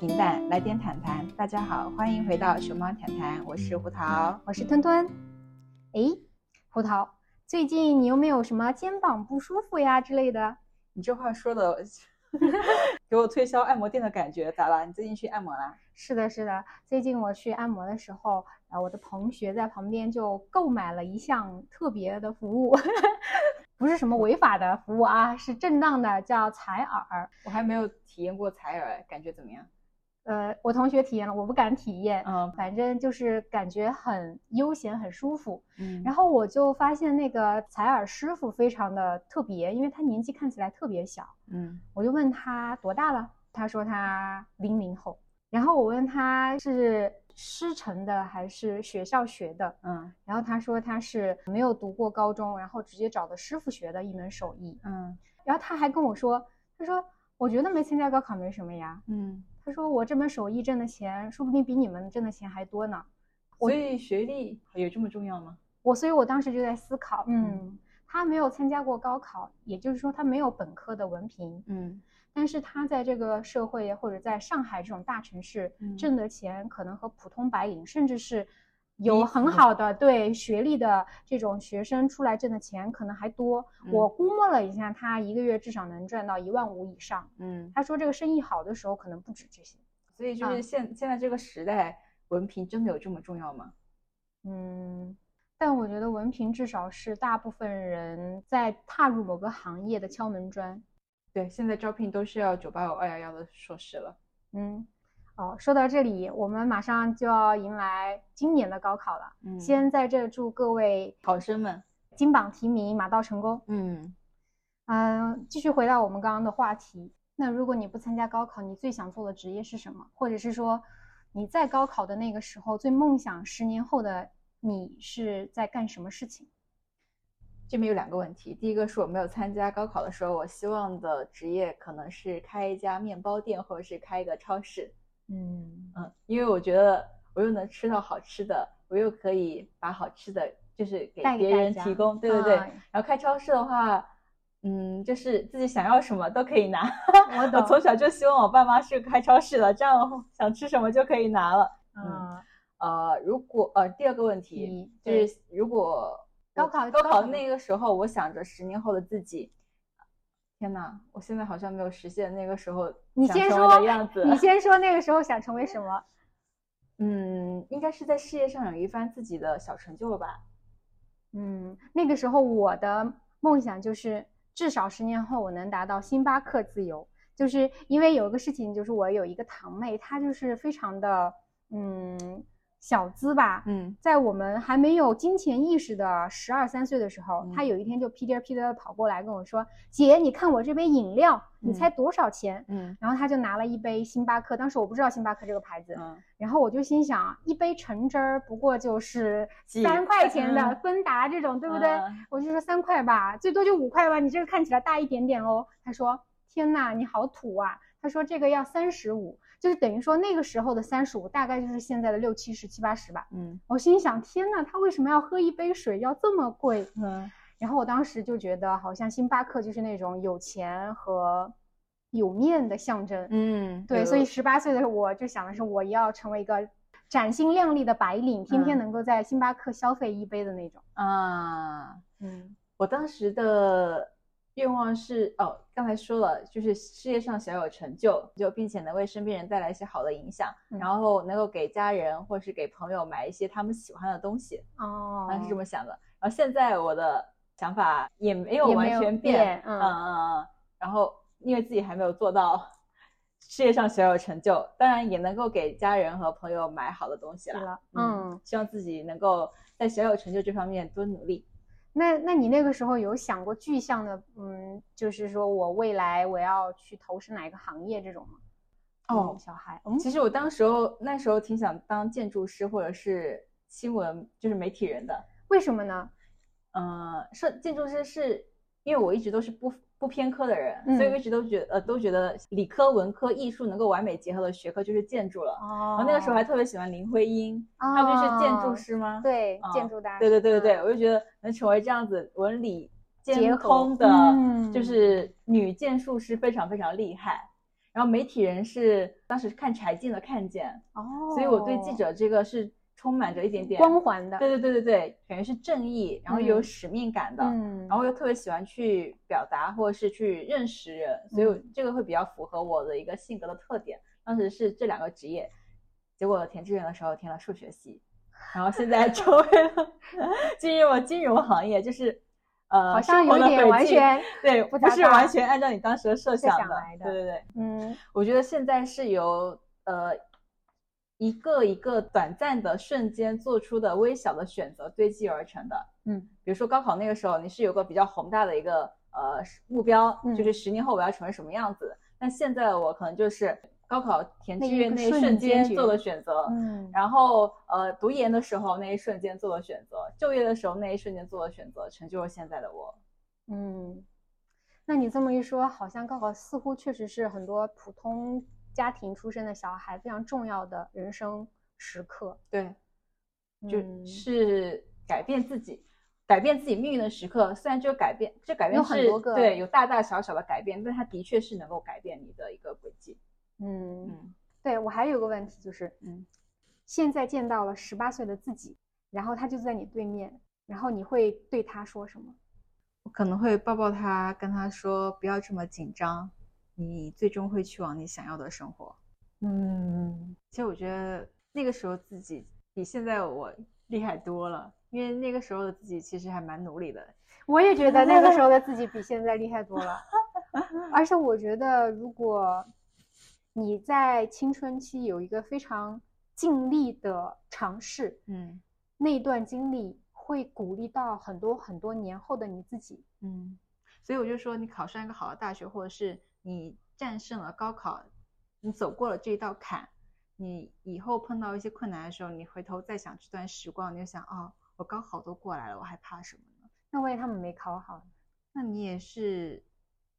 平淡，来点谈谈。大家好，欢迎回到熊猫谈谈，我是胡桃，我是吞吞。哎，胡桃，最近你有没有什么肩膀不舒服呀之类的？你这话说的，给我推销按摩店的感觉，咋了？你最近去按摩啦？是的，是的，最近我去按摩的时候，呃，我的同学在旁边就购买了一项特别的服务，不是什么违法的服务啊，是正当的，叫采耳。我还没有体验过采耳，感觉怎么样？呃，我同学体验了，我不敢体验。嗯，反正就是感觉很悠闲，很舒服。嗯，然后我就发现那个采耳师傅非常的特别，因为他年纪看起来特别小。嗯，我就问他多大了，他说他零零后。然后我问他是师承的还是学校学的？嗯，然后他说他是没有读过高中，然后直接找的师傅学的一门手艺。嗯，然后他还跟我说，他说我觉得没参加高考没什么呀。嗯。他说：“我这门手艺挣的钱，说不定比你们挣的钱还多呢。所以学历有这么重要吗？我所以，我当时就在思考，嗯，他没有参加过高考，也就是说他没有本科的文凭，嗯，但是他在这个社会或者在上海这种大城市挣的钱，可能和普通白领，甚至是。”有很好的对学历的这种学生出来挣的钱可能还多，我估摸了一下，他一个月至少能赚到一万五以上。嗯，他说这个生意好的时候可能不止这些。所以就是现现在这个时代，文凭真的有这么重要吗？嗯，但我觉得文凭至少是大部分人在踏入某个行业的敲门砖。对，现在招聘都是要九八五二幺幺的硕士了。嗯。哦，说到这里，我们马上就要迎来今年的高考了。嗯，先在这祝各位考生们金榜题名，马到成功。嗯嗯，继续回到我们刚刚的话题，那如果你不参加高考，你最想做的职业是什么？或者是说你在高考的那个时候最梦想十年后的你是在干什么事情？这边有两个问题，第一个是我没有参加高考的时候，我希望的职业可能是开一家面包店，或者是开一个超市。嗯嗯，因为我觉得我又能吃到好吃的，我又可以把好吃的就是给别人提供，对对对。然后开超市的话，嗯，就是自己想要什么都可以拿。我我从小就希望我爸妈是开超市的，这样想吃什么就可以拿了。嗯呃，如果呃第二个问题就是如果高考高考那个时候，我想着十年后的自己。天哪，我现在好像没有实现那个时候你先说样子。你 先说那个时候想成为什么？嗯，应该是在事业上有一番自己的小成就了吧。嗯，那个时候我的梦想就是至少十年后我能达到星巴克自由，就是因为有一个事情，就是我有一个堂妹，她就是非常的嗯。小资吧，嗯，在我们还没有金钱意识的十二三岁的时候，他有一天就屁颠屁颠的跑过来跟我说：“姐，你看我这杯饮料，你猜多少钱？”嗯，然后他就拿了一杯星巴克，当时我不知道星巴克这个牌子，嗯，然后我就心想，一杯橙汁儿不过就是三块钱的芬达这种，对不对？我就说三块吧，最多就五块吧，你这个看起来大一点点哦。他说：“天哪，你好土啊！”他说：“这个要三十五。”就是等于说那个时候的三十五，大概就是现在的六七十、七八十吧。嗯，我心想，天呐，他为什么要喝一杯水要这么贵？嗯，然后我当时就觉得，好像星巴克就是那种有钱和有面的象征。嗯，对，所以十八岁的时候，我就想的是，我要成为一个崭新亮丽的白领，天天能够在星巴克消费一杯的那种。啊，嗯，我当时的。愿望是哦，刚才说了，就是事业上小有成就，就并且能为身边人带来一些好的影响，然后能够给家人或是给朋友买一些他们喜欢的东西。哦，当时是这么想的。然后现在我的想法也没有完全变，嗯嗯嗯。然后因为自己还没有做到事业上小有成就，当然也能够给家人和朋友买好的东西了。嗯，希望自己能够在小有成就这方面多努力。那那你那个时候有想过具象的，嗯，就是说我未来我要去投身哪个行业这种吗？哦，小孩，其实我当时候那时候挺想当建筑师或者是新闻就是媒体人的。为什么呢？呃，设建筑师是因为我一直都是不。不偏科的人，所以我一直都觉呃都觉得理科、文科、艺术能够完美结合的学科就是建筑了。哦，我那个时候还特别喜欢林徽因，她不就是建筑师吗？对，建筑大师。对对对对对，我就觉得能成为这样子文理兼通的，就是女建筑师非常非常厉害。然然后媒体人是当时看柴静的《看见》，哦，所以我对记者这个是充满着一点点光环的，对对对对对，感觉是正义，然后有嗯使命感的，嗯，然后又特别喜欢去表达或者是去认识人，所以这个会比较符合我的一个性格的特点。当时是这两个职业，结果填志愿的时候填了数学系，然后现在 成为了进入了金融行业，就是呃，好像完全对，不是完全按照你当时的设想的，想来的对对对。嗯我觉得现在是由呃一个一个短暂的瞬间做出的微小的选择堆积而成的。嗯比如说高考那个时候，你是有个比较宏大的一个呃目标，嗯就是十年后我要成为什么样子。但现在的我可能就是高考填志愿那一瞬间做的选择，嗯，然后呃读研的时候那一瞬间做的选择，就业的时候那一瞬间做的选择，成就了现在的我。嗯，那你这么一说，好像高考似乎确实是很多普通家庭出身的小孩非常重要的人生时刻。对，就嗯是改变自己、改变自己命运的时刻。虽然这个改变，这改变有很是多个对有大大小小的改变，但它的确是能够改变你的一个轨迹。嗯，嗯对我还有个问题就是，嗯，现在见到了十八岁的自己，然后他就在你对面，然后你会对他说什么？我可能会抱抱他，跟他说不要这么紧张，你最终会去往你想要的生活。嗯其实我觉得那个时候自己比现在我厉害多了，因为那个时候的自己其实还蛮努力的。我也觉得那个时候的自己比现在厉害多了，而且我觉得，如果你在青春期有一个非常尽力的尝试，嗯那段经历会鼓励到很多很多年后的你自己。嗯，所以我就说，你考上一个好的大学，或者是你战胜了高考，你走过了这一道坎，你以后碰到一些困难的时候，你回头再想这段时光，你就想，哦，我高考都过来了，我还怕什么呢？那万一他们没考好，那你也是，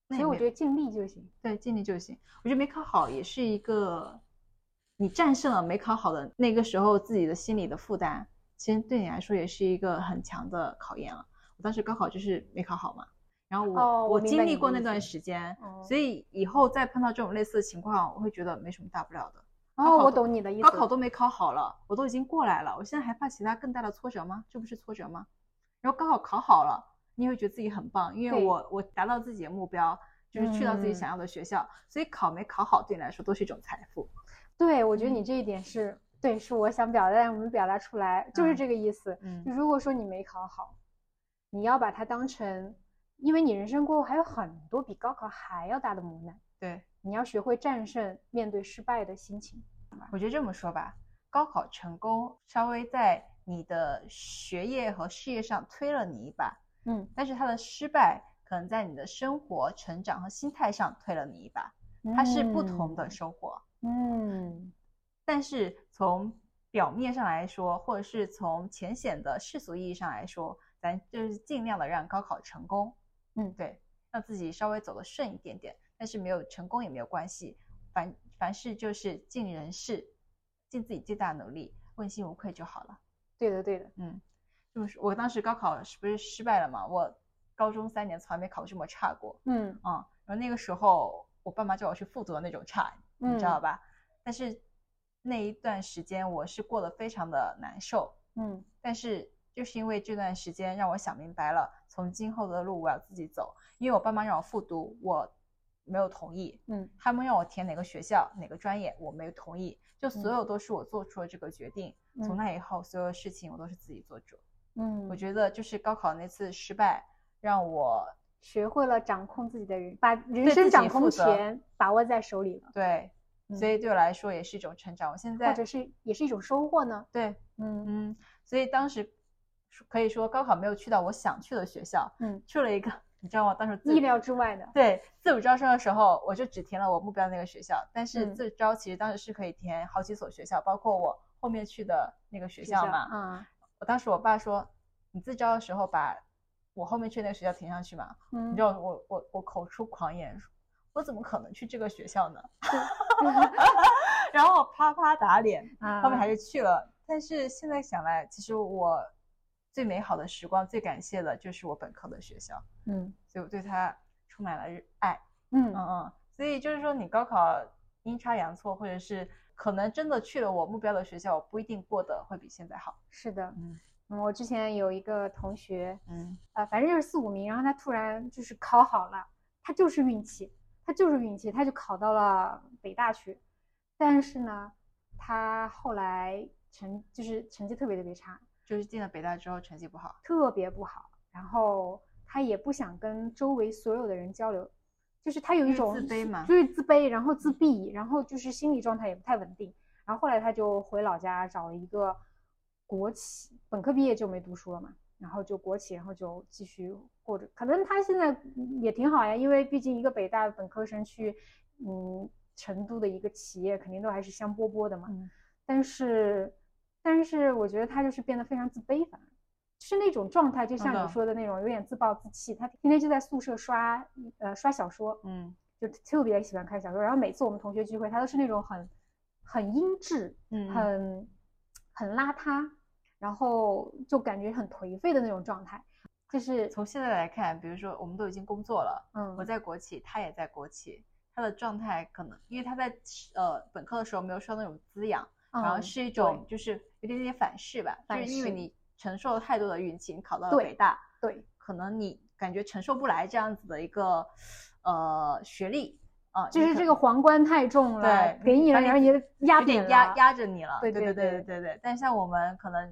所以我觉得尽力就行。对，尽力就行。我觉得没考好也是一个，你战胜了没考好的那个时候自己的心理的负担，其实对你来说也是一个很强的考验了。我当时高考就是没考好嘛，然后我、哦我经历过那段时间，哦所以以后再碰到这种类似的情况，我会觉得没什么大不了的。哦，我懂你的意思。高考都没考好了，我都已经过来了，我现在还怕其他更大的挫折吗？这不是挫折吗？然后高考考好了，你也会觉得自己很棒，因为我我达到自己的目标，就是去到自己嗯想要的学校，所以考没考好对你来说都是一种财富。对，我觉得嗯你这一点是对，是我想表达，但我没表达出来，就是嗯这个意思。嗯就如果说你没考好，你要把它当成，因为你人生过后还有很多比高考还要大的磨难，对，你要学会战胜面对失败的心情。我觉得这么说吧，高考成功稍微在你的学业和事业上推了你一把，嗯，但是它的失败可能在你的生活、成长和心态上推了你一把，它是不同的收获。嗯。但是从表面上来说，或者是从浅显的世俗意义上来说，咱就是尽量的让高考成功，嗯对，让自己稍微走得顺一点点。但是没有成功也没有关系，凡凡事就是尽人事，尽自己最大努力，问心无愧就好了。对的，对的。嗯，就是我当时高考是不是失败了嘛？我高中三年从来没考过这么差过，嗯嗯，然后那个时候我爸妈叫我去复读的那种差，你知道嗯吧？但是那一段时间我是过得非常的难受，嗯但是就是因为这段时间让我想明白了，从今后的路我要自己走。因为我爸妈让我复读，我没有同意；嗯他们让我填哪个学校、哪个专业，我没有同意。就所嗯有都是我做出了这个决定。从嗯那以后，所有事情我都是自己做主。嗯，我觉得就是高考那次失败，让我学会了掌控自己的人，把人生掌控权把握在手里了，对，嗯所以对我来说也是一种成长。我现在或者是也是一种收获呢。对，嗯嗯，所以当时可以说高考没有去到我想去的学校，嗯，去了一个 你知道吗？当时自意料之外的。对自主招生的时候，我就只填了我目标那个学校，但是嗯自主招其实当时是可以填好几所学校，包括我后面去的那个学校嘛。嗯，我当时我爸说，你自招的时候把我后面去那个学校填上去嘛。嗯你知道我我我口出狂言，我怎么可能去这个学校呢？然后我啪啪打脸，啊后面还是去了。但是现在想来，其实我最美好的时光、最感谢的就是我本科的学校，嗯。所以我对它充满了热爱。嗯。嗯嗯，所以就是说，你高考阴差阳错，或者是可能真的去了我目标的学校，我不一定过得会比现在好。是的，嗯，我之前有一个同学，嗯，呃，反正就是四五名，然后他突然就是考好了，他就是运气，他就是运气，他就考到了北大去，但是呢，他后来成就是成绩特别特别差，就是进了北大之后成绩不好，特别不好，然后他也不想跟周围所有的人交流。就是他有一种自卑嘛，就是自卑，然后自闭，然后就是心理状态也不太稳定。然后后来他就回老家找了一个国企，本科毕业就没读书了嘛，然后就国企，然后就继续过着。可能他现在也挺好呀，因为毕竟一个北大本科生去，嗯，成都的一个企业肯定都还是香饽饽的嘛。但是，但是我觉得他就是变得非常自卑，反而。是那种状态，就像你说的那种，有点自暴自弃。他天天就在宿舍刷，呃，刷小说，嗯，就特别喜欢看小说。然后每次我们同学聚会，他都是那种很，很阴质，嗯，很，很邋遢，然后就感觉很颓废的那种状态。就是从现在来看，比如说我们都已经工作了，嗯，我在国企，他也在国企，他的状态可能因为他在呃本科的时候没有受到那种滋养，然后是一种就是有点点反噬吧，就是因为你。承受了太多的运气，你考到了北大，对，可能你感觉承受不来这样子的一个呃学历啊，就是这个皇冠太重了，对，给你了，然后也压点压压着你了，对对对对对对对。但像我们可能，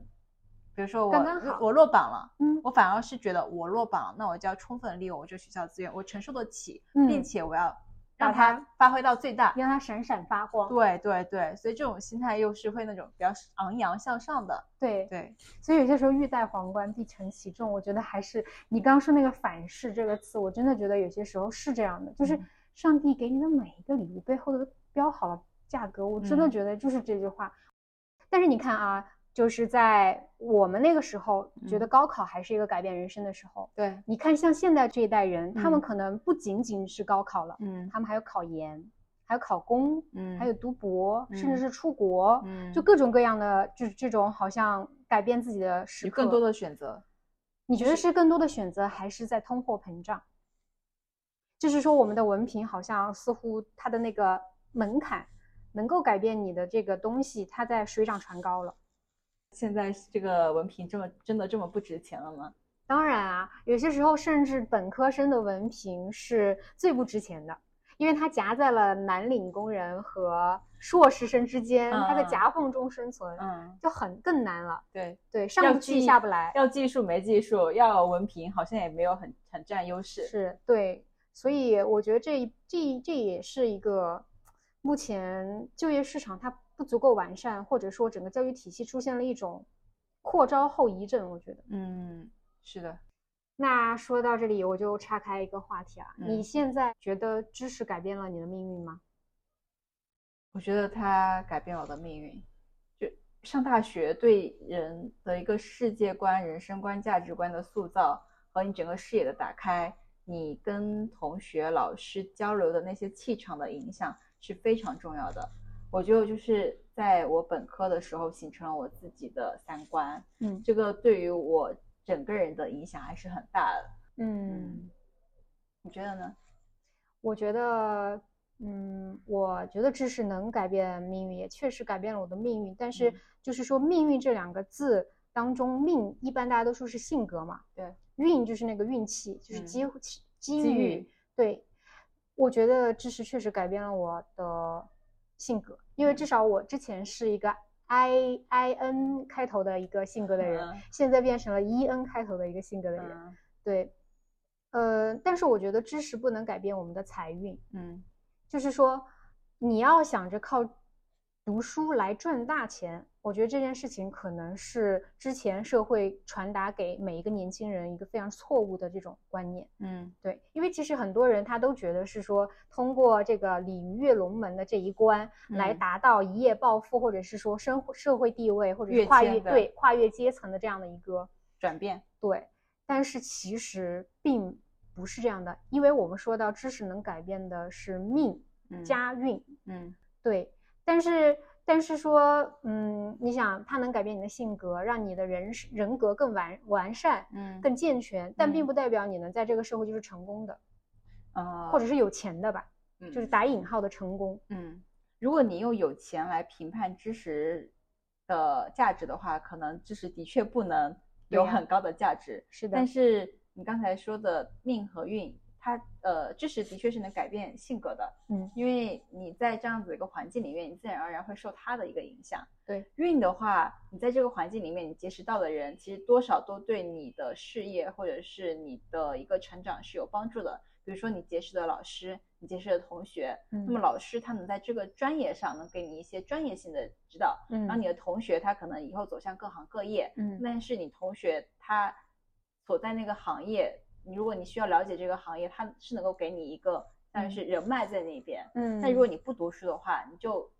比如说我我落榜了，嗯，我反而是觉得我落榜，那我就要充分利用我这学校资源，我承受得起，并且我要。让它发挥到最大，让它闪闪发光。对对对，所以这种心态又是会那种比较昂扬向上的。对对，所以有些时候欲戴皇冠必承其重，我觉得还是你刚刚说那个反噬这个词，我真的觉得有些时候是这样的，就是上帝给你的每一个礼物背后都标好了价格，我真的觉得就是这句话。但是你看啊。就是在我们那个时候，觉得高考还是一个改变人生的时候。对，你看，像现在这一代人，他们可能不仅仅是高考了，嗯，他们还有考研，还有考公，嗯，还有读博，甚至是出国，嗯，就各种各样的，就是这种好像改变自己的时刻，更多的选择。你觉得是更多的选择，还是在通货膨胀？就是说，我们的文凭好像似乎它的那个门槛，能够改变你的这个东西，它在水涨船高了。现在这个文凭这么真的这么不值钱了吗？当然啊，有些时候甚至本科生的文凭是最不值钱的，因为它夹在了蓝领工人和硕士生之间，它在夹缝中生存，嗯，就很更难了。对对，上不去下不来，要技术没技术，要文凭好像也没有很很占优势。是对，所以我觉得这这这也是一个目前就业市场它。不足够完善，或者说整个教育体系出现了一种扩招后遗症，我觉得，嗯，是的。那说到这里，我就岔开一个话题啊，你现在觉得知识改变了你的命运吗？我觉得它改变我的命运。就上大学对人的一个世界观、人生观、价值观的塑造，和你整个视野的打开，你跟同学、老师交流的那些气场的影响是非常重要的。我觉得就是在我本科的时候形成了我自己的三观，嗯，这个对于我整个人的影响还是很大的，嗯，你觉得呢？我觉得，嗯，我觉得知识能改变命运，也确实改变了我的命运。但是，就是说命运这两个字当中，命一般大家都说是性格嘛，对，运就是那个运气，就是机机遇，对，我觉得知识确实改变了我的。性格，因为至少我之前是一个 I I N 开头的一个性格的人，现在变成了 E N 开头的一个性格的人。对，呃，但是我觉得知识不能改变我们的财运。嗯，就是说，你要想着靠读书来赚大钱。我觉得这件事情可能是之前社会传达给每一个年轻人一个非常错误的这种观念。嗯，对，因为其实很多人他都觉得是说通过这个鲤鱼跃龙门的这一关来达到一夜暴富，或者是说生社会地位或者是跨越对跨越阶层的这样的一个转变。对，但是其实并不是这样的，因为我们说到知识能改变的是命家运。嗯，对，但是。但是说，嗯，你想，它能改变你的性格，让你的人人格更完完善，嗯，更健全，但并不代表你能在这个社会就是成功的，呃，或者是有钱的吧？嗯就是打引号的成功。嗯，如果你用有钱来评判知识的价值的话，可能知识的确不能有很高的价值。是的，但是你刚才说的命和运。它呃，知识的确是能改变性格的，嗯，因为你在这样子一个环境里面，你自然而然会受他的一个影响。对，运的话，你在这个环境里面，你结识到的人，其实多少都对你的事业或者是你的一个成长是有帮助的。比如说你结识的老师，你结识的同学，那么老师他能在这个专业上能给你一些专业性的指导，嗯，然后你的同学他可能以后走向各行各业，嗯，但是你同学他所在那个行业。你如果你需要了解这个行业，它是能够给你一个，但是人脉在那边。嗯，但如果你不读书的话，你就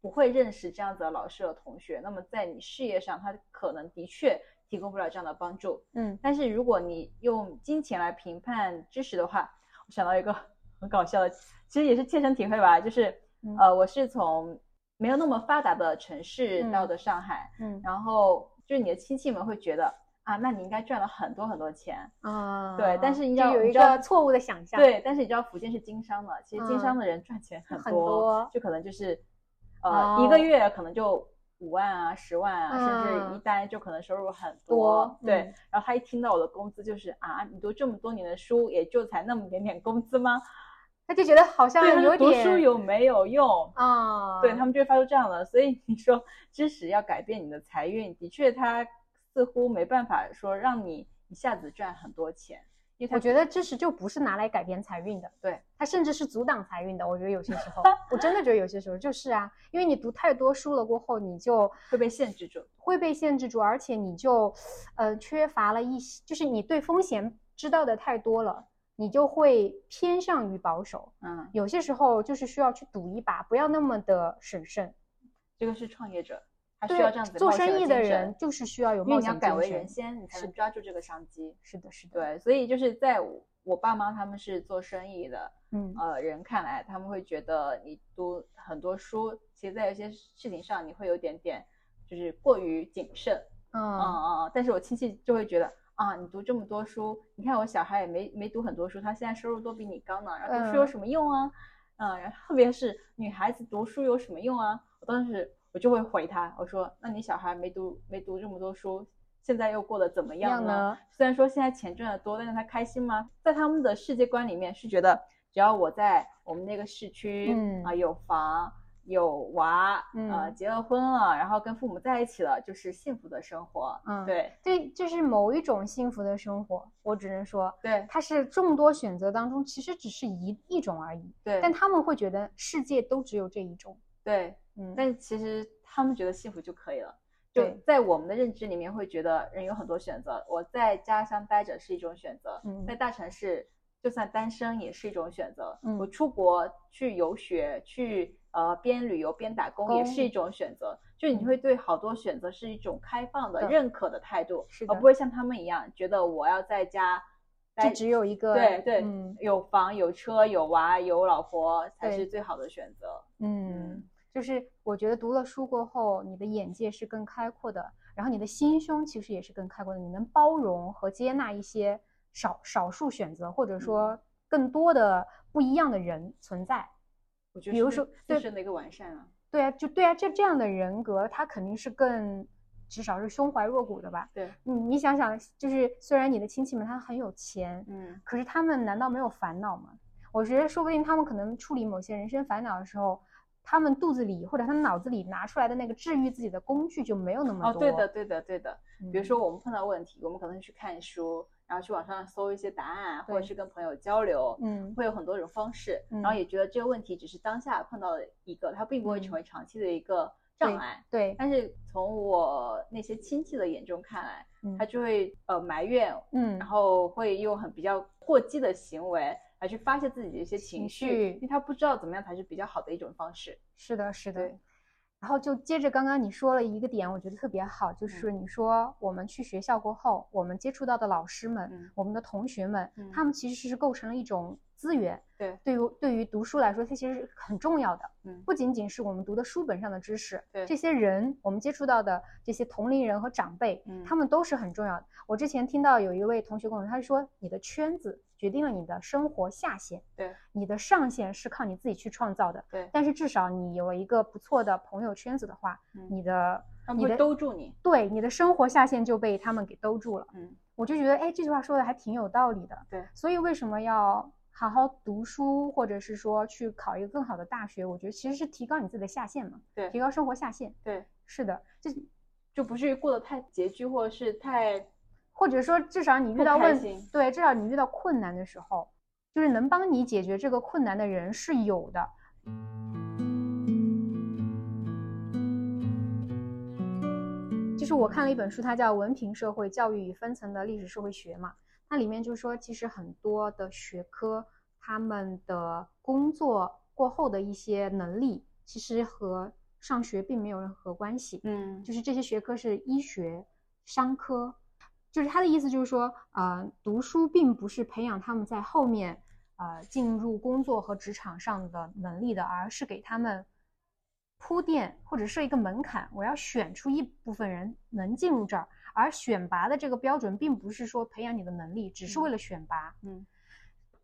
不会认识这样子的老师和同学。那么在你事业上，他可能的确提供不了这样的帮助。嗯，但是如果你用金钱来评判知识的话，我想到一个很搞笑的，其实也是切身体会吧，就是呃，我是从没有那么发达的城市到的上海，嗯，然后就是你的亲戚们会觉得。啊，那你应该赚了很多很多钱啊！对，但是你要有一个错误的想象。对，但是你知道福建是经商的，其实经商的人赚钱很多，就可能就是，呃，一个月可能就五万啊、十万啊，甚至一单就可能收入很多。对，然后他一听到我的工资就是啊，你读这么多年的书，也就才那么点点工资吗？他就觉得好像有点读书有没有用啊？对他们就会发出这样的，所以你说知识要改变你的财运，的确他。似乎没办法说让你一下子赚很多钱，因为我觉得知识就不是拿来改变财运的，对，它甚至是阻挡财运的。我觉得有些时候，我真的觉得有些时候就是啊，因为你读太多书了过后，你就会被限制住，会被限制住，而且你就呃缺乏了一些，就是你对风险知道的太多了，你就会偏向于保守。嗯，有些时候就是需要去赌一把，不要那么的审慎。这个是创业者。他需要这样子做生意的人，就是需要有冒险精神。你要敢为人先，你才能抓住这个商机。是的，是的。对，所以就是在我爸妈他们是做生意的，嗯，呃，人看来，他们会觉得你读很多书，其实在有些事情上你会有点点就是过于谨慎。嗯嗯嗯。但是我亲戚就会觉得啊，你读这么多书，你看我小孩也没没读很多书，他现在收入都比你高呢，然后读书有什么用啊？嗯，然后特别是女孩子读书有什么用啊？我当时。我就会回他，我说：“那你小孩没读没读这么多书，现在又过得怎么样呢？虽然说现在钱赚的多，但是他开心吗？在他们的世界观里面是觉得，只要我在我们那个市区，嗯啊有房有娃，嗯呃结了婚了，然后跟父母在一起了，就是幸福的生活。嗯，对对，就是某一种幸福的生活。我只能说，对，它是众多选择当中其实只是一一种而已。对，但他们会觉得世界都只有这一种。对。嗯，但其实他们觉得幸福就可以了。就在我们的认知里面，会觉得人有很多选择。我在家乡待着是一种选择，在大城市就算单身也是一种选择。我出国去游学，去呃边旅游边打工也是一种选择。就你会对好多选择是一种开放的、认可的态度，而不会像他们一样觉得我要在家就只有一个对对，有房有车有娃有老婆才是最好的选择。嗯。就是我觉得读了书过后，你的眼界是更开阔的，然后你的心胸其实也是更开阔的，你能包容和接纳一些少少数选择，或者说更多的不一样的人存在。我觉得，比如说自身的一个完善啊。对啊，就对啊，这这样的人格，他肯定是更至少是胸怀若谷的吧？对，你你想想，就是虽然你的亲戚们他很有钱，嗯，可是他们难道没有烦恼吗？我觉得说不定他们可能处理某些人生烦恼的时候。他们肚子里或者他脑子里拿出来的那个治愈自己的工具就没有那么多。哦，对的，对的，对的。比如说我们碰到问题，我们可能去看书，然后去网上搜一些答案，或者是跟朋友交流，嗯，会有很多种方式。然后也觉得这个问题只是当下碰到的一个，它并不会成为长期的一个障碍。对。但是从我那些亲戚的眼中看来，他就会呃埋怨，嗯，然后会用很比较过激的行为。来去发泄自己的一些情绪，因为他不知道怎么样才是比较好的一种方式。是的，是的。然后就接着刚刚你说了一个点，我觉得特别好，就是你说我们去学校过后，我们接触到的老师们，我们的同学们，他们其实是构成了一种资源。对，对于对于读书来说，它其实是很重要的。嗯，不仅仅是我们读的书本上的知识，对这些人，我们接触到的这些同龄人和长辈，他们都是很重要的。我之前听到有一位同学跟我说，他说你的圈子。决定了你的生活下限。对，你的上限是靠你自己去创造的。对，但是至少你有一个不错的朋友圈子的话，你的你会兜住你，对，你的生活下限就被他们给兜住了。嗯，我就觉得，哎，这句话说的还挺有道理的。对，所以为什么要好好读书，或者是说去考一个更好的大学？我觉得其实是提高你自己的下限嘛。对，提高生活下限。对，是的，就就不至于过得太拮据，或者是太。或者说，至少你遇到问对，至少你遇到困难的时候，就是能帮你解决这个困难的人是有的。就是我看了一本书，它叫《文凭社会教育与分层的历史社会学》嘛，它里面就说，其实很多的学科，他们的工作过后的一些能力，其实和上学并没有任何关系。嗯，就是这些学科是医学、商科。就是他的意思，就是说，呃，读书并不是培养他们在后面，呃，进入工作和职场上的能力的，而是给他们铺垫或者设一个门槛。我要选出一部分人能进入这儿，而选拔的这个标准并不是说培养你的能力，只是为了选拔。嗯。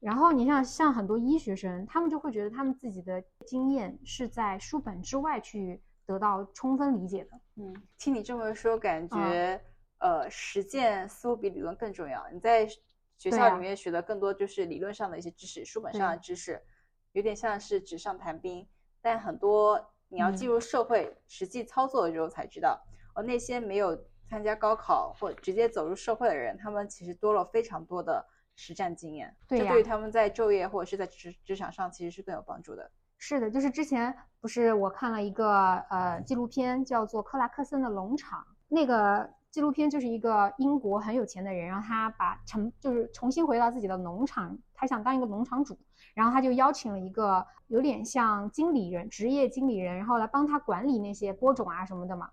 然后你像像很多医学生，他们就会觉得他们自己的经验是在书本之外去得到充分理解的。嗯，听你这么说，感觉。呃，实践似乎比理论更重要。你在学校里面学的更多就是理论上的一些知识，书本上的知识，有点像是纸上谈兵。但很多你要进入社会实际操作的时候才知道，而，那些没有参加高考或直接走入社会的人，他们其实多了非常多的实战经验。对这对于他们在就业或者是在职职场上其实是更有帮助的。是的，就是之前不是我看了一个呃纪录片，叫做《克拉克森的农场》，那个。纪录片就是一个英国很有钱的人，然后他把成就是重新回到自己的农场，他想当一个农场主，然后他就邀请了一个有点像经理人、职业经理人，然后来帮他管理那些播种啊什么的嘛。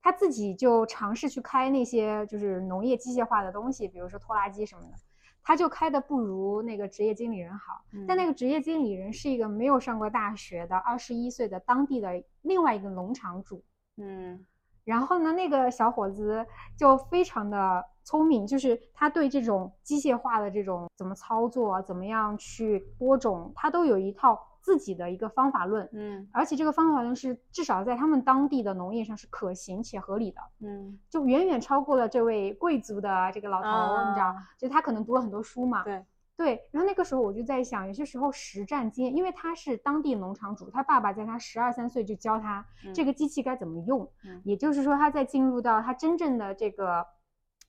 他自己就尝试去开那些就是农业机械化的东西，比如说拖拉机什么的，他就开的不如那个职业经理人好。但那个职业经理人是一个没有上过大学的二十一岁的当地的另外一个农场主。嗯。然后呢，那个小伙子就非常的聪明，就是他对这种机械化的这种怎么操作，怎么样去播种，他都有一套自己的一个方法论。嗯，而且这个方法论是至少在他们当地的农业上是可行且合理的。嗯，就远远超过了这位贵族的这个老头，你知道，就他可能读了很多书嘛。对。对，然后那个时候我就在想，有些时候实战经验，因为他是当地农场主，他爸爸在他十二三岁就教他这个机器该怎么用，也就是说他在进入到他真正的这个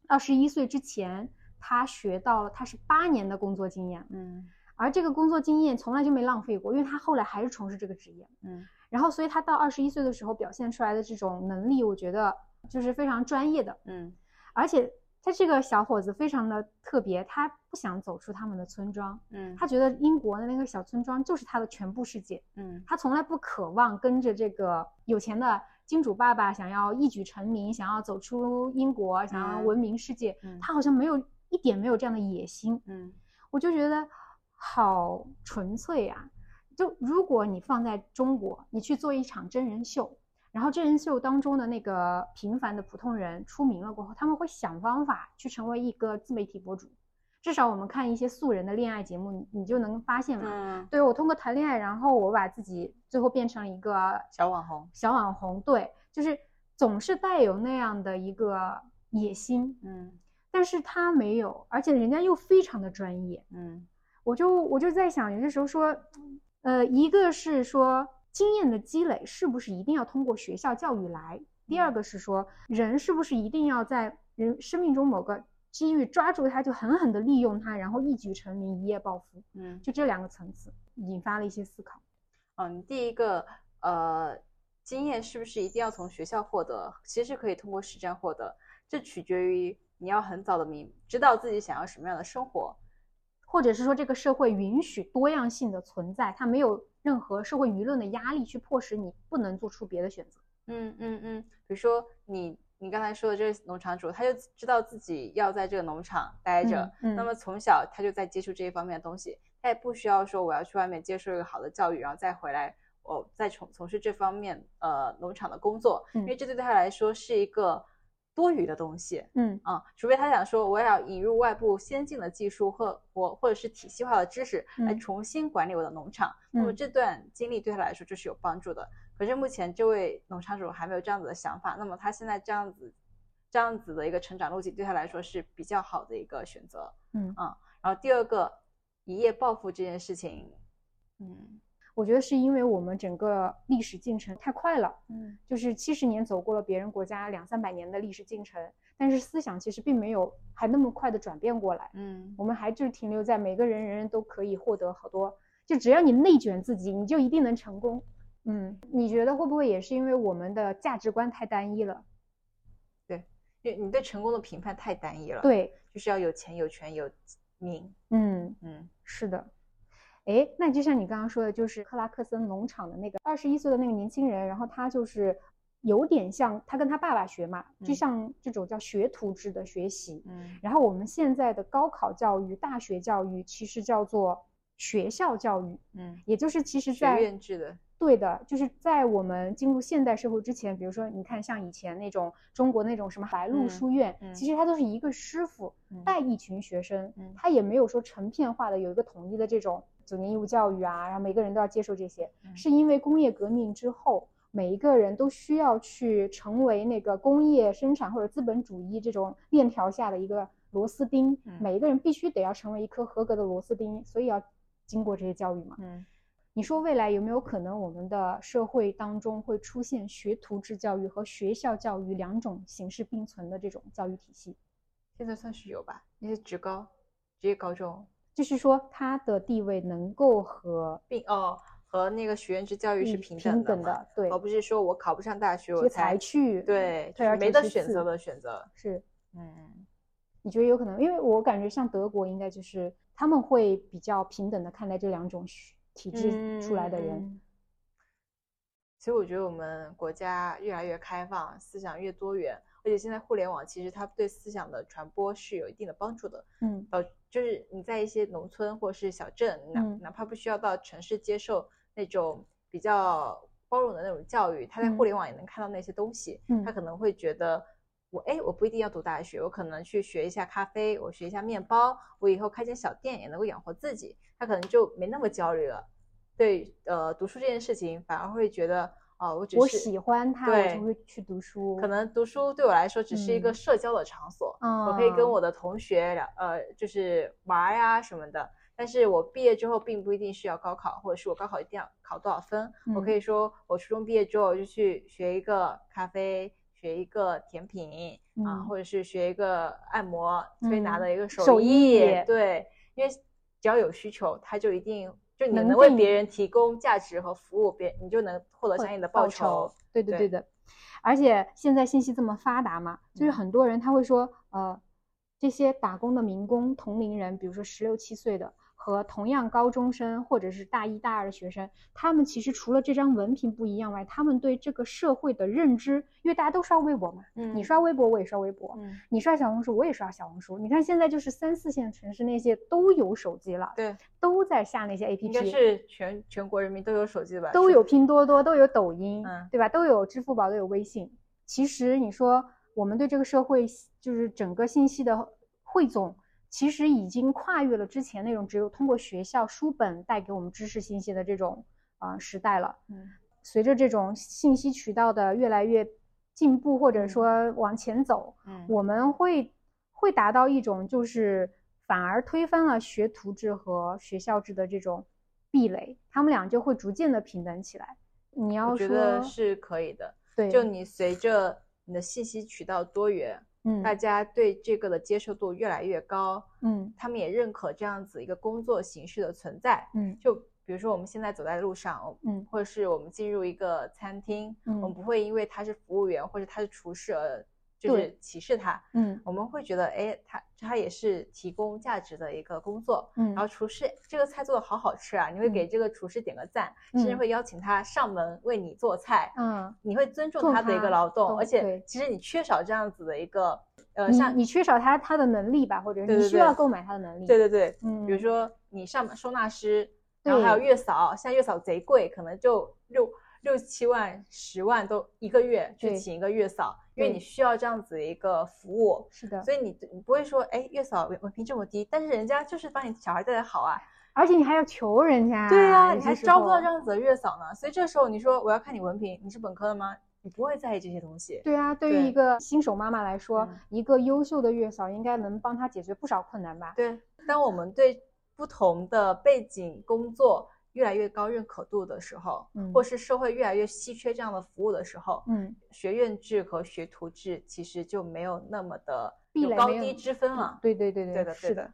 二十一岁之前，他学到了他是八年的工作经验，嗯，而这个工作经验从来就没浪费过，因为他后来还是从事这个职业，嗯，然后所以他到二十一岁的时候表现出来的这种能力，我觉得就是非常专业的，嗯，而且。他这个小伙子非常的特别，他不想走出他们的村庄，嗯，他觉得英国的那个小村庄就是他的全部世界，嗯，他从来不渴望跟着这个有钱的金主爸爸想要一举成名，想要走出英国，想要闻名世界，他好像没有一点没有这样的野心，嗯，我就觉得好纯粹呀，就如果你放在中国，你去做一场真人秀。然后真人秀当中的那个平凡的普通人出名了过后，他们会想方法去成为一个自媒体博主。至少我们看一些素人的恋爱节目，你你就能发现嘛。对我通过谈恋爱，然后我把自己最后变成了一个小网红。小网红，对，就是总是带有那样的一个野心。嗯，但是他没有，而且人家又非常的专业。嗯，我就我就在想，有些时候说，呃，一个是说。经验的积累是不是一定要通过学校教育来？第二个是说，人是不是一定要在人生命中某个机遇抓住它，就狠狠地利用它，然后一举成名、一夜暴富？嗯，就这两个层次引发了一些思考。嗯，第一个，呃，经验是不是一定要从学校获得？其实可以通过实战获得，这取决于你要很早的明知道自己想要什么样的生活，或者是说这个社会允许多样性的存在，它没有。任何社会舆论的压力去迫使你不能做出别的选择。嗯嗯嗯，比如说你你刚才说的这个农场主，他就知道自己要在这个农场待着，那么从小他就在接触这一方面的东西，他也不需要说我要去外面接受一个好的教育，然后再回来，我再从从事这方面呃农场的工作，因为这对他来说是一个多余的东西，嗯。啊，除非他想说我要引入外部先进的技术或或或者是体系化的知识来重新管理我的农场，那么这段经历对他来说就是有帮助的。可是目前这位农场主还没有这样子的想法，那么他现在这样子这样子的一个成长路径对他来说是比较好的一个选择，嗯。啊，然后第二个一夜暴富这件事情，嗯。我觉得是因为我们整个历史进程太快了，嗯，就是七十年走过了别人国家两三百年的历史进程，但是思想其实并没有还那么快的转变过来，嗯，我们还就是停留在每个人人人都可以获得好多，就只要你内卷自己，你就一定能成功，嗯，你觉得会不会也是因为我们的价值观太单一了？对，因为你对成功的评判太单一了，对，就是要有钱有权有名，嗯。嗯，是的。哎，那就像你刚刚说的，就是克拉克森农场的那个二十一岁的那个年轻人，然后他就是有点像他跟他爸爸学嘛，就像这种叫学徒制的学习。嗯，然后我们现在的高考教育、大学教育其实叫做学校教育，嗯，也就是其实在学院制的。对的，就是在我们进入现代社会之前，比如说你看像以前那种中国那种什么白鹿书院，其实它都是一个师傅带一群学生，嗯他也没有说成片化的有一个统一的这种。九年义务教育啊，然后每个人都要接受这些，是因为工业革命之后，每一个人都需要去成为那个工业生产或者资本主义这种链条下的一个螺丝钉，每一个人必须得要成为一颗合格的螺丝钉，所以要经过这些教育嘛。嗯，你说未来有没有可能我们的社会当中会出现学徒制教育和学校教育两种形式并存的这种教育体系？现在算是有吧，那些职高、职业高中。就是说，他的地位能够和并哦和那个学院制教育是平等的，对，而不是说我考不上大学我才去，对，就是没得选择的选择。是，嗯，你觉得有可能？因为我感觉像德国，应该就是他们会比较平等的看待这两种体制出来的人。其实我觉得我们国家越来越开放，思想越多元。而且现在互联网其实它对思想的传播是有一定的帮助的，嗯，呃，就是你在一些农村或者是小镇，哪哪怕不需要到城市接受那种比较包容的那种教育，他在互联网也能看到那些东西，他可能会觉得我哎，我不一定要读大学，我可能去学一下咖啡，我学一下面包，我以后开间小店也能够养活自己，他可能就没那么焦虑了，对，呃，读书这件事情反而会觉得。哦，我只是我喜欢它，我就会去读书。可能读书对我来说只是一个社交的场所，我可以跟我的同学聊，呃，就是玩呀什么的。但是我毕业之后并不一定是要高考，或者是我高考一定要考多少分。我可以说，我初中毕业之后就去学一个咖啡，学一个甜品啊，或者是学一个按摩推拿的一个手艺。对，因为只要有需求，他就一定。就你能为别人提供价值和服务，别你就能获得相应的报酬。对对对的，而且现在信息这么发达嘛，就是很多人他会说，呃，这些打工的民工同龄人，比如说十六七岁的。和同样高中生或者是大一、大二的学生，他们其实除了这张文凭不一样外，他们对这个社会的认知，因为大家都刷微博嘛，嗯，你刷微博我也刷微博，嗯，你刷小红书我也刷小红书。你看现在就是三四线城市那些都有手机了，对，都在下那些 APP，应该是全全国人民都有手机吧？都有拼多多，都有抖音，嗯，对吧？都有支付宝，都有微信。其实你说我们对这个社会就是整个信息的汇总。其实已经跨越了之前那种只有通过学校书本带给我们知识信息的这种啊时代了。嗯，随着这种信息渠道的越来越进步，或者说往前走，嗯，我们会会达到一种就是反而推翻了学徒制和学校制的这种壁垒，他们俩就会逐渐的平等起来。你要说是可以的，对，就你随着你的信息渠道多元。嗯，大家对这个的接受度越来越高，嗯，他们也认可这样子一个工作形式的存在，嗯，就比如说我们现在走在路上，嗯，或者是我们进入一个餐厅，嗯，我们不会因为他是服务员或者他是厨师而。就是歧视他，嗯，我们会觉得，哎，他他也是提供价值的一个工作，嗯，然后厨师这个菜做的好好吃啊，你会给这个厨师点个赞，甚至会邀请他上门为你做菜，嗯，你会尊重他的一个劳动，而且其实你缺少这样子的一个，呃，像你缺少他他的能力吧，或者你需要购买他的能力，对对对，嗯，比如说你上门收纳师，然后还有月嫂，现在月嫂贼贵，可能就六。六七万、十万都一个月去请一个月嫂，因为你需要这样子一个服务。是的，所以你你不会说，哎，月嫂文凭这么低，但是人家就是把你小孩带的好啊，而且你还要求人家。对啊，你还招不到这样子的月嫂呢。所以这时候你说我要看你文凭，你是本科的吗？你不会在意这些东西。对啊，对于一个新手妈妈来说，一个优秀的月嫂应该能帮她解决不少困难吧？对，当我们对不同的背景工作。越来越高认可度的时候，嗯，或是社会越来越稀缺这样的服务的时候，嗯，学院制和学徒制其实就没有那么的有高低之分了。对对对对，对的是的。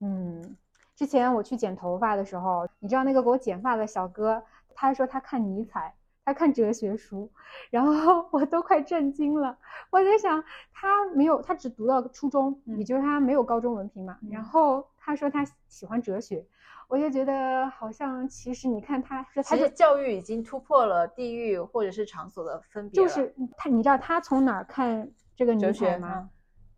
嗯，之前我去剪头发的时候，你知道那个给我剪发的小哥，他说他看尼采，他看哲学书，然后 我都快震惊了。我在想，他没有，他只读到初中，也就是他没有高中文凭嘛。然后他说他喜欢哲学。我就觉得好像，其实你看，他是他的教育已经突破了地域或者是场所的分别就是他，你知道他从哪儿看这个哲学吗？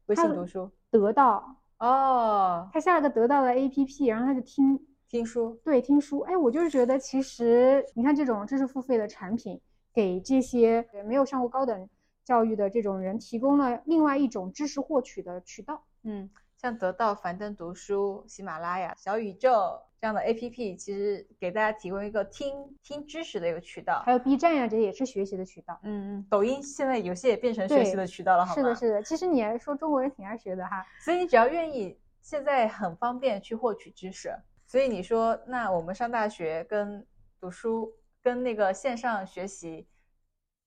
微信读书，得到哦，他下了个得到的 APP，然后他就听听书，对，听书。哎，我就是觉得，其实你看这种知识付费的产品，给这些没有上过高等教育的这种人，提供了另外一种知识获取的渠道。嗯，像得到、樊登读书、喜马拉雅、小宇宙。这样的 A P P 其实给大家提供一个听听知识的一个渠道，还有 B 站呀，这也是学习的渠道。嗯嗯，抖音现在有些也变成学习的渠道了，好吗？是的，是的。其实你还说中国人挺爱学的哈，所以你只要愿意，现在很方便去获取知识。所以你说，那我们上大学跟读书跟那个线上学习，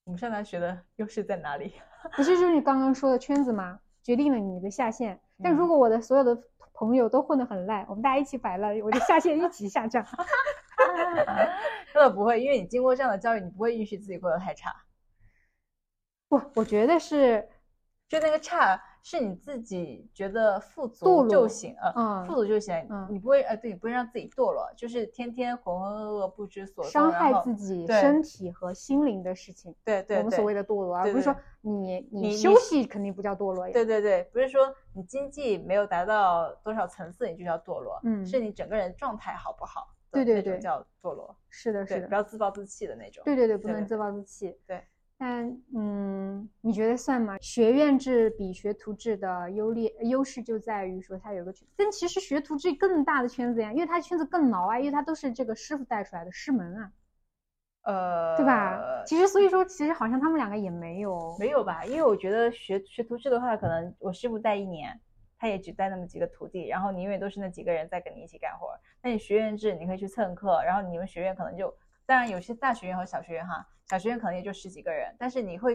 我们上大学的优势在哪里？不是就是你刚刚说的圈子吗？决定了你的下限。但如果我的所有的朋友都混得很烂，我们大家一起摆烂，我就下线一起下降。真的不会，因为你经过这样的教育，你不会允许自己过得太差。不，我觉得是，就那个差。是你自己觉得富足就行，呃，富足就行，你不会，呃，对，你不会让自己堕落，就是天天浑浑噩噩不知所，伤害自己身体和心灵的事情，对对，我们所谓的堕落，而不是说你你休息肯定不叫堕落呀，对对对，不是说你经济没有达到多少层次你就叫堕落，嗯，是你整个人状态好不好，对对对，叫堕落，是的，是的，不要自暴自弃的那种，对对对，不能自暴自弃，对。但嗯，你觉得算吗？学院制比学徒制的优劣优势就在于说它有个圈，但其实学徒制更大的圈子呀，因为它圈子更牢啊，因为它都是这个师傅带出来的师门啊，呃，对吧？其实所以说，其实好像他们两个也没有没有吧，因为我觉得学学徒制的话，可能我师傅带一年，他也只带那么几个徒弟，然后你永远都是那几个人在跟你一起干活。那你学院制，你可以去蹭课，然后你们学院可能就，当然有些大学院和小学院哈。小学院可能也就十几个人，但是你会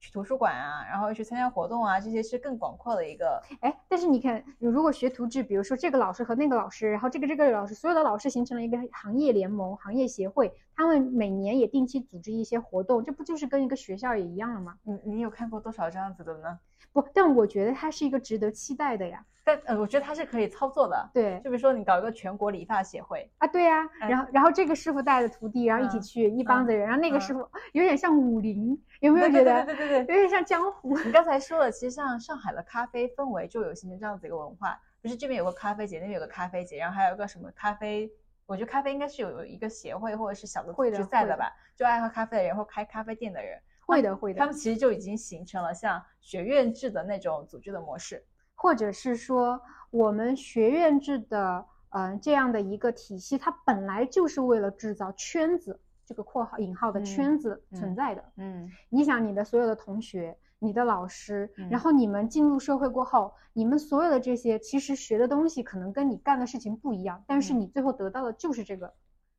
去图书馆啊，然后去参加活动啊，这些是更广阔的一个。哎，但是你看，你如果学徒制，比如说这个老师和那个老师，然后这个这个老师，所有的老师形成了一个行业联盟、行业协会，他们每年也定期组织一些活动，这不就是跟一个学校也一样了吗？你你有看过多少这样子的呢？不，但我觉得它是一个值得期待的呀。但呃，我觉得它是可以操作的。对，就比如说你搞一个全国理发协会啊，对呀。然后然后这个师傅带着徒弟，然后一起去一帮子人，然后那个师傅有点像武林，有没有觉得？对对对对，有点像江湖。你刚才说了，其实像上海的咖啡氛围就有形成这样子一个文化，不是这边有个咖啡节，那边有个咖啡节，然后还有一个什么咖啡，我觉得咖啡应该是有有一个协会或者是小的组织在的吧，就爱喝咖啡的人或开咖啡店的人。会的，会的。他们其实就已经形成了像学院制的那种组织的模式，或者是说我们学院制的，嗯，这样的一个体系，它本来就是为了制造圈子，这个括号引号的圈子存在的。嗯，你想你的所有的同学、你的老师，然后你们进入社会过后，你们所有的这些其实学的东西可能跟你干的事情不一样，但是你最后得到的就是这个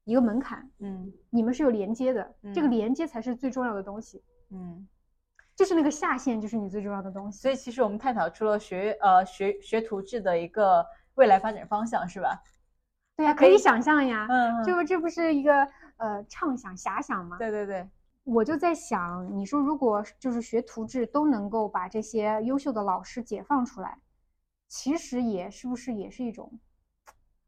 一个门槛。嗯，你们是有连接的，这个连接才是最重要的东西。嗯，就是那个下限，就是你最重要的东西。所以其实我们探讨出了学呃学学徒制的一个未来发展方向，是吧？对呀，可以想象呀。嗯，这不这不是一个呃畅想遐想吗？对对对，我就在想，你说如果就是学徒制都能够把这些优秀的老师解放出来，其实也是不是也是一种，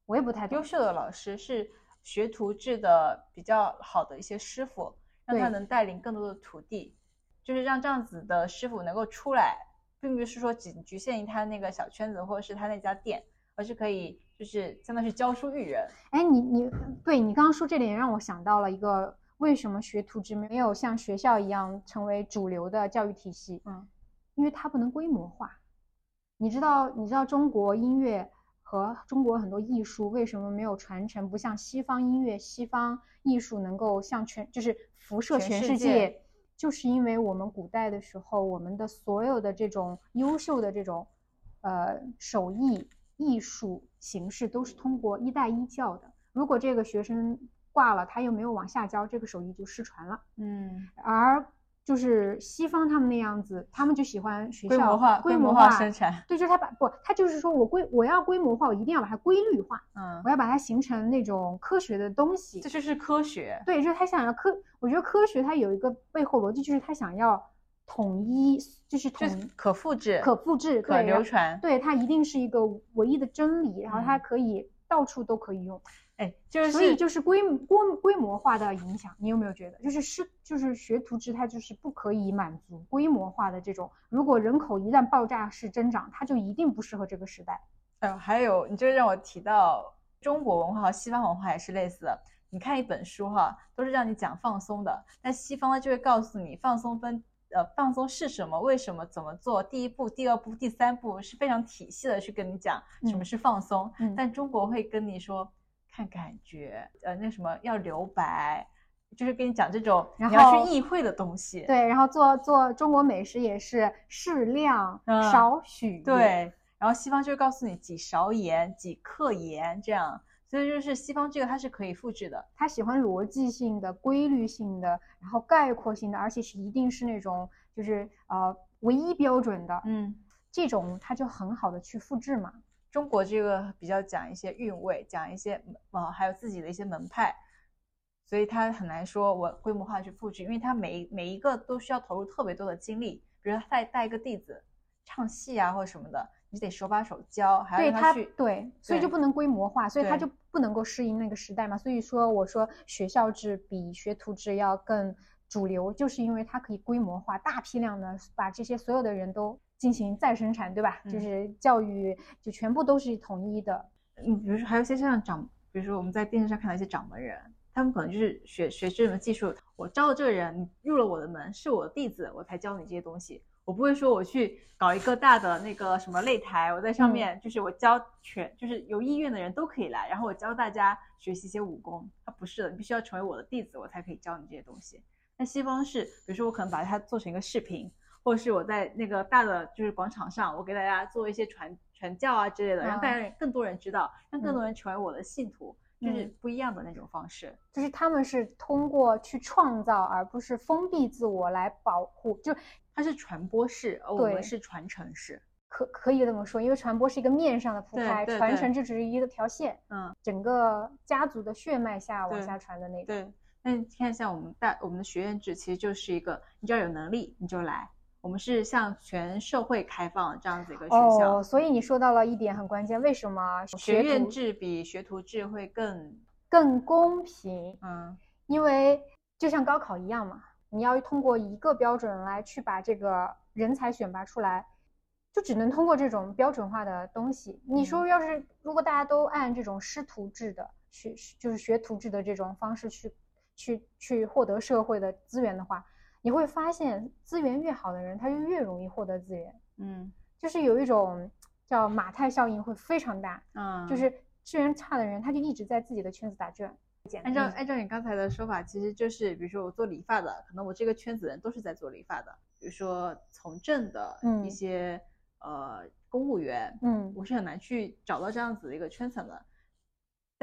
我也不太懂优秀的老师是学徒制的比较好的一些师傅。让他能带领更多的徒弟，就是让这样子的师傅能够出来，并不是说仅局限于他那个小圈子或者是他那家店，而是可以就是相当于教书育人。哎，你你对你刚刚说这点让我想到了一个为什么学徒制没有像学校一样成为主流的教育体系？嗯，因为它不能规模化。你知道，你知道中国音乐和中国很多艺术为什么没有传承？不像西方音乐、西方艺术能够向全，就是辐射全世界，就是因为我们古代的时候，我们的所有的这种优秀的这种，呃，手艺艺术形式都是通过一代一教的。如果这个学生挂了，他又没有往下教，这个手艺就失传了。嗯，而就是西方他们那样子，他们就喜欢学校规模化、规模化生产。对，就是他把不，他就是说我规我要规模化，我一定要把它规律化。嗯，我要把它形成那种科学的东西。这就是科学。对，就是他想要科。我觉得科学它有一个背后逻辑，就是他想要统一，就是统可复制、可复制、可流传。对，它一定是一个唯一的真理，然后它可以到处都可以用。哎，就是所以就是规规规模化的影响，你有没有觉得，就是是就是学徒制，它就是不可以满足规模化的这种。如果人口一旦爆炸式增长，它就一定不适合这个时代。嗯，还有，你就让我提到中国文化和西方文化也是类似的。你看一本书哈，都是让你讲放松的，但西方呢就会告诉你放松分呃放松是什么，为什么怎么做，第一步、第二步、第三步是非常体系的去跟你讲什么是放松。但中国会跟你说。看感觉，呃，那什么要留白，就是跟你讲这种你要去意会的东西。对，然后做做中国美食也是适量少许。对，然后西方就会告诉你几勺盐、几克盐这样，所以就是西方这个它是可以复制的，他喜欢逻辑性的、规律性的，然后概括性的，而且是一定是那种就是呃唯一标准的。嗯，这种它就很好的去复制嘛。中国这个比较讲一些韵味，讲一些呃，还有自己的一些门派，所以他很难说我规模化去复制，因为他每每一个都需要投入特别多的精力，比如他带带一个弟子唱戏啊或者什么的，你得手把手教，还要他去对，所以就不能规模化，所以他就不能够适应那个时代嘛。所以说我说学校制比学徒制要更主流，就是因为它可以规模化，大批量的把这些所有的人都。进行再生产，对吧？就是教育就全部都是统一的。嗯，比如说还有一些像掌，比如说我们在电视上看到一些掌门人，他们可能就是学学这门技术。我招的这个人，你入了我的门，是我的弟子，我才教你这些东西。我不会说我去搞一个大的那个什么擂台，我在上面就是我教全，就是有意愿的人都可以来，然后我教大家学习一些武功。他不是的，你必须要成为我的弟子，我才可以教你这些东西。那西方是，比如说我可能把它做成一个视频。或是我在那个大的就是广场上，我给大家做一些传传教啊之类的，让大家更多人知道，让更多人成为我的信徒，就是不一样的那种方式。就是他们是通过去创造，而不是封闭自我来保护，就它是传播式，而我们是传承式，可可以这么说，因为传播是一个面上的铺开，传承就只是一个条线，嗯，整个家族的血脉下往下传的那种。对，那你看一下我们大我们的学院制，其实就是一个，你只要有能力你就来。我们是向全社会开放这样子一个学校，哦，所以你说到了一点很关键，为什么学院制比学徒制会更更公平？嗯，因为就像高考一样嘛，你要通过一个标准来去把这个人才选拔出来，就只能通过这种标准化的东西。你说要是如果大家都按这种师徒制的学，就是学徒制的这种方式去去去获得社会的资源的话。你会发现，资源越好的人，他就越容易获得资源。嗯，就是有一种叫马太效应，会非常大。嗯，就是资源差的人，他就一直在自己的圈子打转。按照按照你刚才的说法，其实就是，比如说我做理发的，可能我这个圈子人都是在做理发的。比如说从政的一些呃公务员，嗯，我是很难去找到这样子的一个圈层的。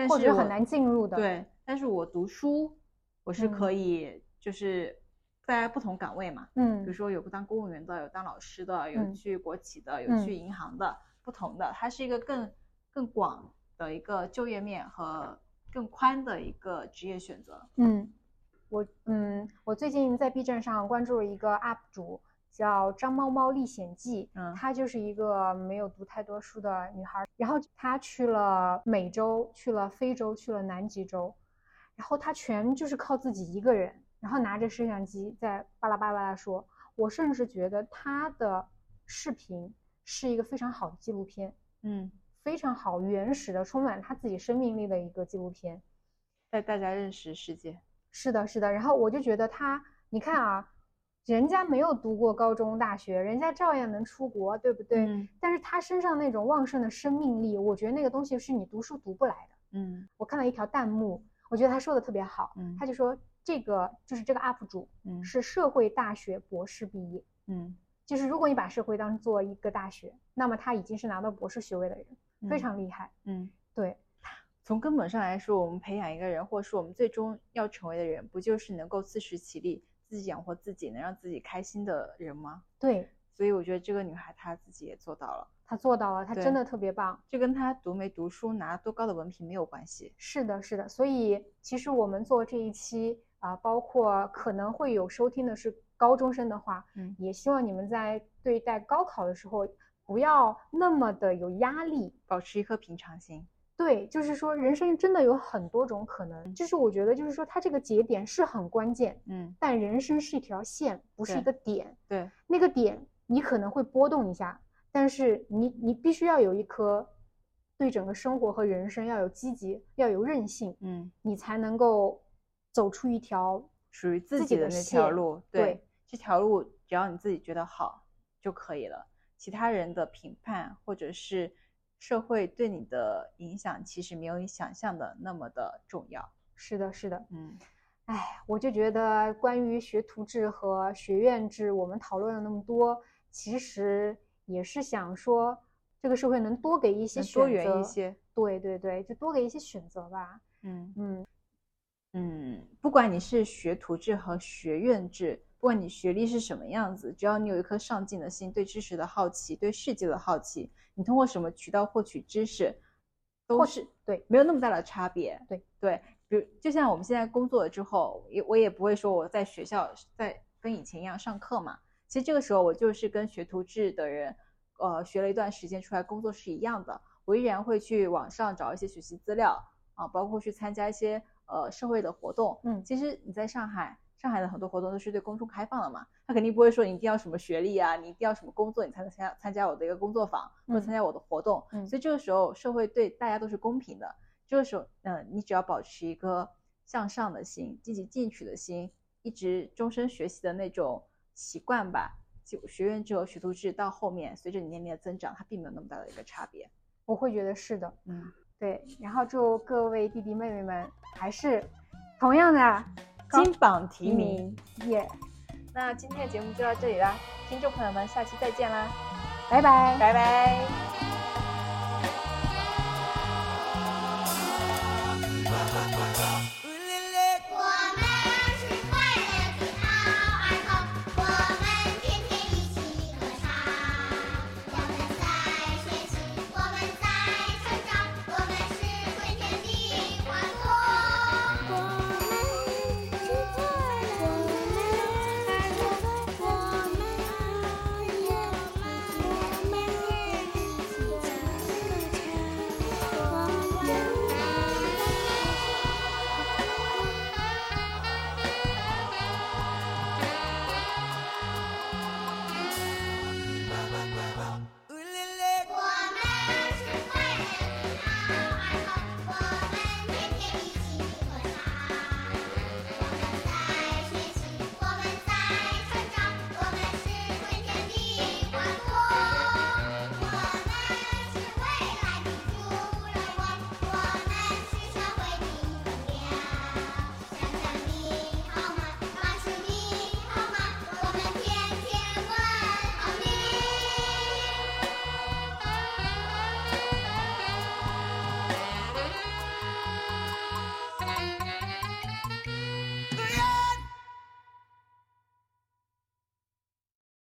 或者很难进入的。对，但是我读书，我是可以就是。在不同岗位嘛，嗯，比如说有当公务员的，有当老师的，有去国企的，有去银行的，不同的，它是一个更更广的一个就业面和更宽的一个职业选择。嗯，我嗯，我最近在 B 站上关注了一个 UP 主，叫张猫猫历险记，嗯，她就是一个没有读太多书的女孩，然后她去了美洲，去了非洲，去了南极洲，然后她全就是靠自己一个人。然后拿着摄像机在巴拉巴拉说，我甚至觉得他的视频是一个非常好的纪录片，嗯，非常好，原始的，充满他自己生命力的一个纪录片，带大家认识世界。是的，是的。然后我就觉得他，你看啊，人家没有读过高中、大学，人家照样能出国，对不对？嗯但是他身上那种旺盛的生命力，我觉得那个东西是你读书读不来的。嗯我看到一条弹幕，我觉得他说的特别好，嗯他就说这个就是这个 UP 主嗯是社会大学博士毕业，嗯，就是如果你把社会当做一个大学，那么他已经是拿到博士学位的人，非嗯常厉害。嗯。对，从根本上来说，我们培养一个人，或者是我们最终要成为的人，不就是能够自食其力、自己养活自己、能让自己开心的人吗？对所以我觉得这个女孩她自己也做到了，她做到了，她真的特别棒。这跟她读没读书、拿多高的文凭没有关系。是的，是的，所以其实我们做这一期啊、包括可能会有收听的是高中生的话，嗯也希望你们在对待高考的时候不要那么的有压力。保持一颗平常心。对，就是说人生真的有很多种可能，就是我觉得就是说它这个节点是很关键，嗯，但人生是一条线，不是一个点。对，那个点你可能会波动一下，但是你你必须要有一颗对整个生活和人生要有积极，要有韧性，嗯，你才能够走出一条属于自自己的那条路，对这条路只要你自己觉得好就可以了，其他人的评判或者是社会对你的影响，其实没有你想象的那么的重要。是的，是的。嗯哎，我就觉得关于学徒制和学院制，我们讨论了那么多，其实也是想说，这个社会能多给一些选能多元择一些。对对对，就多给一些选择吧。嗯嗯，嗯，不管你是学徒制和学院制，不管你学历是什么样子，只要你有一颗上进的心，对知识的好奇，对世界的好奇，你通过什么渠道获取知识，都是对，没有那么大的差别。对对，比如就像我们现在工作了之后，也我也不会说我在学校在跟以前一样上课嘛。其实这个时候我就是跟学徒制的人，呃，学了一段时间出来工作是一样的，我依然会去网上找一些学习资料啊，包括去参加一些呃社会的活动。嗯其实你在上海，上海的很多活动都是对公众开放的嘛，他肯定不会说你一定要什么学历啊，你一定要什么工作你才能参加参加我的一个工作坊或者参加我的活动。嗯所以这个时候社会对大家都是公平的。这个时候，嗯、你只要保持一个向上的心、积极进取的心，一直终身学习的那种习惯吧。就学院制和学徒制到后面，随着你年龄的增长，它并没有那么大的一个差别。我会觉得是的。嗯，对，然后祝各位弟弟妹妹们还是同样的金榜题名。耶，那今天的节目就到这里啦，听众朋友们，下期再见啦，拜拜。拜拜。